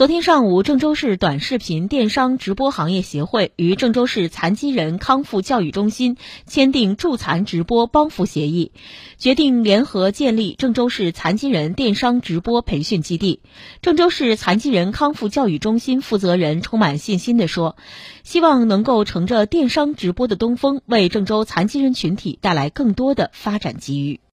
昨天上午郑州市短视频电商直播行业协会与郑州市残疾人康复教育中心签订助残直播帮扶协议决定联合建立郑州市残疾人电商直播培训基地。郑州市残疾人康复教育中心负责人充满信心地说希望能够乘着电商直播的东风为郑州残疾人群体带来更多的发展机遇。